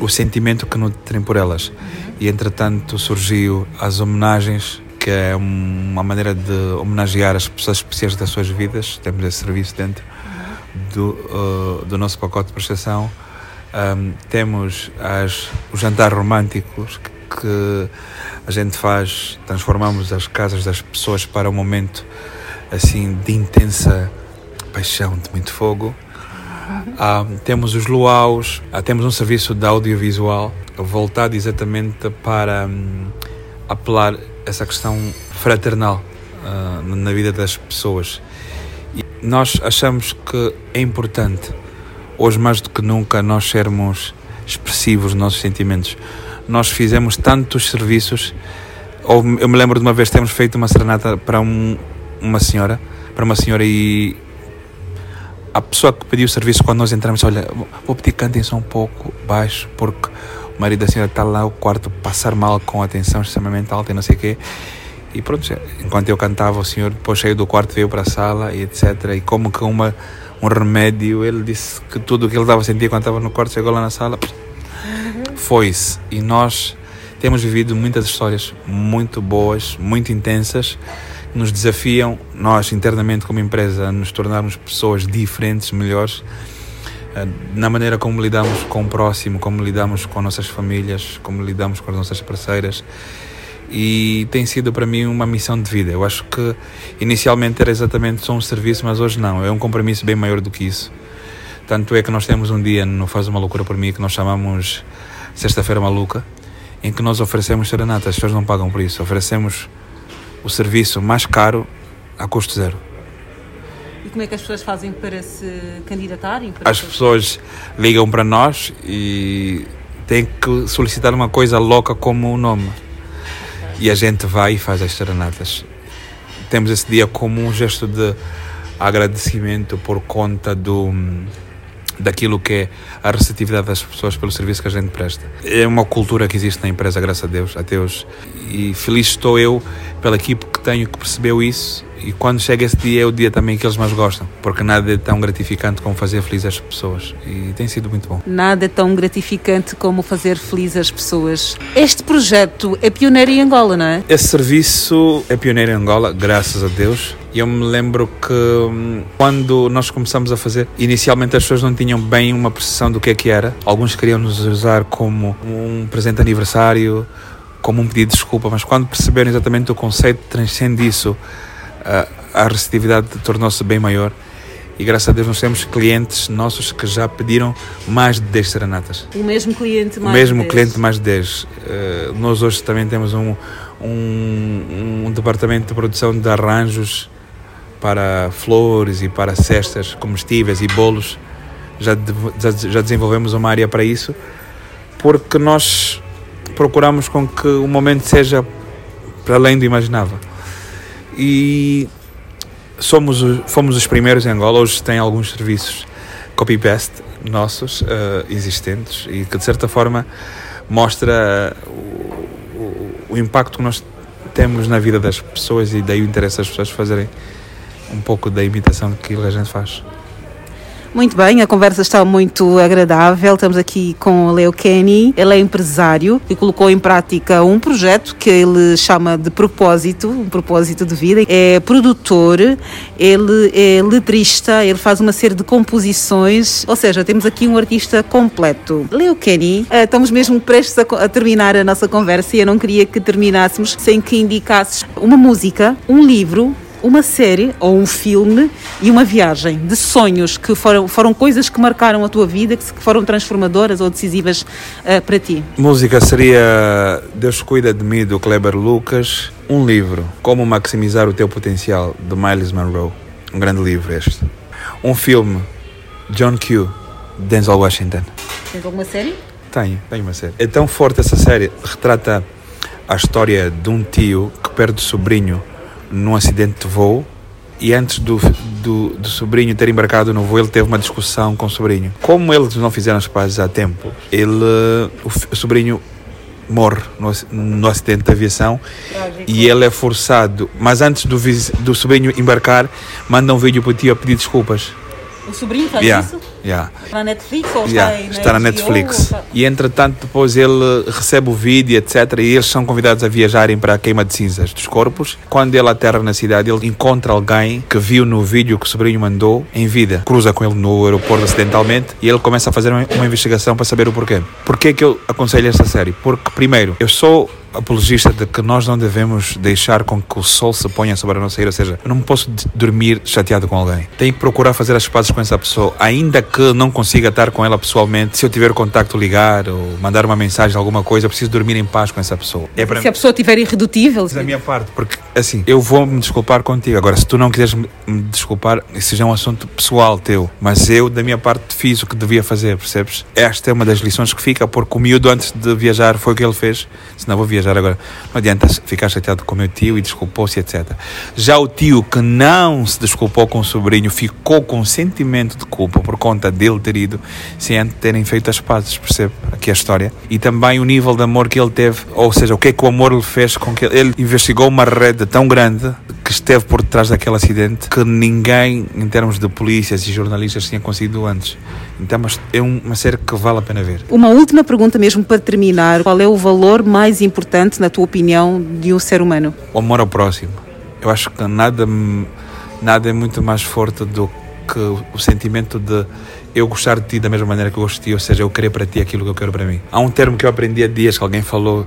o sentimento que nutrem por elas. E entretanto surgiu as homenagens, que é uma maneira de homenagear as pessoas especiais das suas vidas. Temos esse serviço dentro do, uh, do nosso pacote de prestação. Um, temos as, os jantares românticos que, que a gente faz, transformamos as casas das pessoas para um momento assim de intensa paixão, de muito fogo. Ah, temos os luaus, ah, temos um serviço de audiovisual voltado exatamente para hum, apelar essa questão fraternal uh, na vida das pessoas. E nós achamos que é importante, hoje mais do que nunca, nós sermos expressivos nos nossos sentimentos. Nós fizemos tantos serviços. Ou eu me lembro de uma vez temos feito uma serenata para um, uma senhora, para uma senhora e a pessoa que pediu o serviço quando nós entramos, olha, vou pedir que cantem só um pouco baixo porque o marido da senhora está lá o quarto passar mal com a atenção extremamente alta e não sei o quê. E pronto, enquanto eu cantava, o senhor depois saiu do quarto, veio para a sala e etc. E como que uma, um remédio, ele disse que tudo o que ele estava a sentir quando estava no quarto chegou lá na sala, foi-se. E nós temos vivido muitas histórias muito boas, muito intensas, que nos desafiam, nós internamente como empresa, a nos tornarmos pessoas diferentes, melhores, eh, na maneira como lidamos com o próximo, como lidamos com nossas famílias, como lidamos com as nossas parceiras e tem sido para mim uma missão de vida. Eu acho que inicialmente era exatamente só um serviço, mas hoje não, é um compromisso bem maior do que isso. Tanto é que nós temos um dia no Faz uma Loucura por mim que nós chamamos Sexta-feira Maluca, em que nós oferecemos serenatas, as pessoas não pagam por isso, oferecemos o serviço mais caro a custo zero. E como é que as pessoas fazem para se candidatarem? Para as pessoas ligam para nós e têm que solicitar uma coisa louca como o nome e a gente vai e faz as serenatas. Temos esse dia como um gesto de agradecimento por conta do daquilo que é a receptividade das pessoas pelo serviço que a gente presta. É uma cultura que existe na empresa, graças a Deus, a Deus. E feliz estou eu pela equipe que tenho que percebeu isso e quando chega esse dia é o dia também que eles mais gostam, porque nada é tão gratificante como fazer feliz as pessoas e tem sido muito bom. Nada é tão gratificante como fazer feliz as pessoas. Este projeto é pioneiro em Angola, não é? Esse serviço é pioneiro em Angola, graças a Deus. E eu me lembro que hum, quando nós começamos a fazer, inicialmente as pessoas não tinham bem uma percepção do que é que era. Alguns queriam nos usar como um presente de aniversário, como um pedido de desculpa, mas quando perceberam exatamente o conceito, transcende isso a, receptividade tornou-se bem maior e graças a Deus nós temos clientes nossos que já pediram mais de 10 serenatas. O mesmo cliente mais O mesmo de 10. cliente mais de 10. Uh, nós hoje também temos um, um, um, departamento de produção de arranjos para flores e para cestas comestíveis e bolos. Já, já, já desenvolvemos uma área para isso porque nós procuramos com que o momento seja para além do imaginável e somos, fomos os primeiros em Angola. Hoje tem alguns serviços copy-paste nossos uh, existentes e que de certa forma mostra uh, o, o, o, impacto que nós temos na vida das pessoas e daí o interesse das pessoas fazerem um pouco da imitação que a gente faz. Muito bem, a conversa está muito agradável. Estamos aqui com o Leo Kenny. Ele é empresário e colocou em prática um projeto que ele chama de propósito, um propósito de vida. É produtor, ele é letrista, ele faz uma série de composições, ou seja, temos aqui um artista completo. Leo Kenny, eh, estamos mesmo prestes a terminar a nossa conversa e eu não queria que terminássemos sem que indicasses uma música, um livro uma série ou um filme e uma viagem de sonhos que foram, foram coisas que marcaram a tua vida, que foram transformadoras ou decisivas uh, para ti? Música seria Deus Cuida de Mim, do Kleber Lucas. Um livro, Como Maximizar o Teu Potencial, de Miles Monroe. Um grande livro este. Um filme, John Q, Denzel Washington. Tens alguma série? Tenho, tenho uma série. É tão forte essa série, retrata a história de um tio que perde o sobrinho num acidente de voo e antes do, do, do, sobrinho ter embarcado no voo, ele teve uma discussão com o sobrinho. Como eles não fizeram as pazes a tempo, ele, o, o sobrinho morre no, no, acidente de aviação Trágico. e ele é forçado, mas antes do, do sobrinho embarcar, manda um vídeo para o tio a pedir desculpas. O sobrinho faz yeah. isso? Yeah. Está na Netflix ou yeah. está, está na Netflix. Está... E entretanto, depois ele recebe o vídeo, etc. E eles são convidados a viajarem para a queima de cinzas dos corpos. Quando ele aterra na cidade, ele encontra alguém que viu no vídeo que o sobrinho mandou em vida. Cruza com ele no aeroporto acidentalmente e ele começa a fazer uma investigação para saber o porquê. Porquê que eu aconselho esta série? Porque, primeiro, eu sou apologista de que nós não devemos deixar com que o sol se ponha sobre a nossa ira, ou seja, eu não posso dormir chateado com alguém. Tenho que procurar fazer as pazes com essa pessoa, ainda que não consiga estar com ela pessoalmente. Se eu tiver contacto, ligar ou mandar uma mensagem, alguma coisa, preciso dormir em paz com essa pessoa. É para... Se a pessoa estiver irredutível. Da minha parte, porque assim, eu vou me desculpar contigo. Agora, se tu não quiseres me desculpar, isso já é um assunto pessoal teu. Mas eu, da minha parte, fiz o que devia fazer, percebes? Esta é uma das lições que fica, porque o miúdo antes de viajar foi o que ele fez. Se não vou viajar agora, não adianta ficar chateado com o meu tio e desculpou-se, etc. Já o tio que não se desculpou com o sobrinho ficou com sentimento de culpa por conta dele ter ido sem antes terem feito as pazes, percebe? Aqui a história. E também o nível de amor que ele teve, ou seja, o que é que o amor lhe fez com que ele, ele investigou uma rede tão grande que esteve por detrás daquele acidente que ninguém, em termos de polícias e jornalistas, tinha conseguido antes. Então é uma série que vale a pena ver. Uma última pergunta mesmo para terminar. Qual é o valor mais importante, na tua opinião, de um ser humano? O amor ao próximo. Eu acho que nada, nada é muito mais forte do que o sentimento de eu gostar de ti da mesma maneira que eu gosto de ti, ou seja, eu querer para ti aquilo que eu quero para mim. Há um termo que eu aprendi há dias que alguém falou,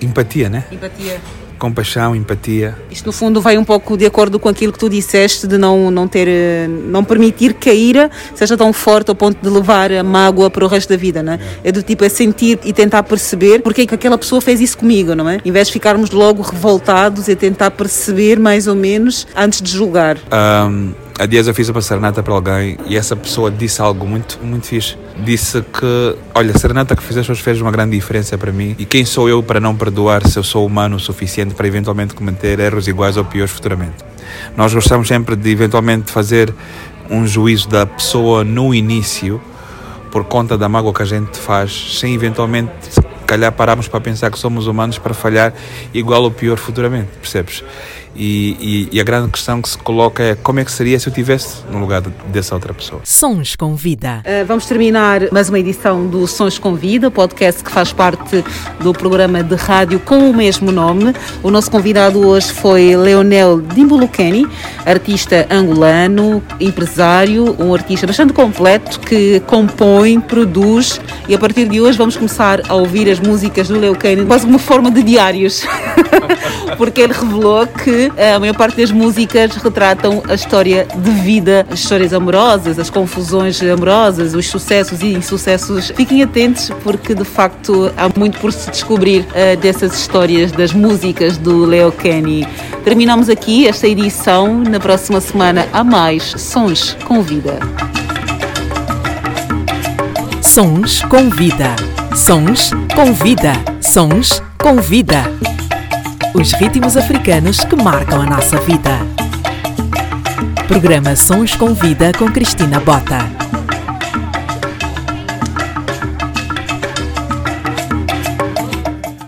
empatia, né? Empatia compaixão, empatia. Isto no fundo vai um pouco de acordo com aquilo que tu disseste de não não ter eh, não permitir que a ira seja tão forte ao ponto de levar a mágoa para o resto da vida, não é? É do tipo é sentir e tentar perceber porque é que aquela pessoa fez isso comigo, não é? Em vez de ficarmos logo revoltados e tentar perceber mais ou menos antes de julgar. Um há dias eu fiz uma serenata para alguém e essa pessoa disse algo muito, muito fixe. Disse que, olha, a serenata que fizeste hoje fez uma grande diferença para mim e quem sou eu para não perdoar se eu sou humano o suficiente para eventualmente cometer erros iguais ou piores futuramente. Nós gostamos sempre de eventualmente fazer um juízo da pessoa no início por conta da mágoa que a gente faz, sem eventualmente calhar pararmos para pensar que somos humanos para falhar igual ou pior futuramente, percebes? E, e, e, a grande questão que se coloca é como é que seria se eu estivesse no lugar dessa outra pessoa. Sons com Vida. Uh, vamos terminar mais uma edição do Sons com Vida, podcast que faz parte do programa de rádio com o mesmo nome. O nosso convidado hoje foi Leonel Dimbulucani, artista angolano, empresário, um artista bastante completo que compõe, produz e a partir de hoje vamos começar a ouvir as músicas do Leo Kane quase uma forma de diários, porque ele revelou que a maior parte das músicas retratam a história de vida, as histórias amorosas, as confusões amorosas, os sucessos e insucessos. Fiquem atentos porque de facto há muito por se descobrir uh, dessas histórias das músicas do Leo Kenny. Terminamos aqui esta edição. Na próxima semana há mais Sons com Vida. Sons com Vida. Sons com Vida. Sons com Vida os ritmos africanos que marcam a nossa vida. Programa Sons com Vida com Cristina Bota.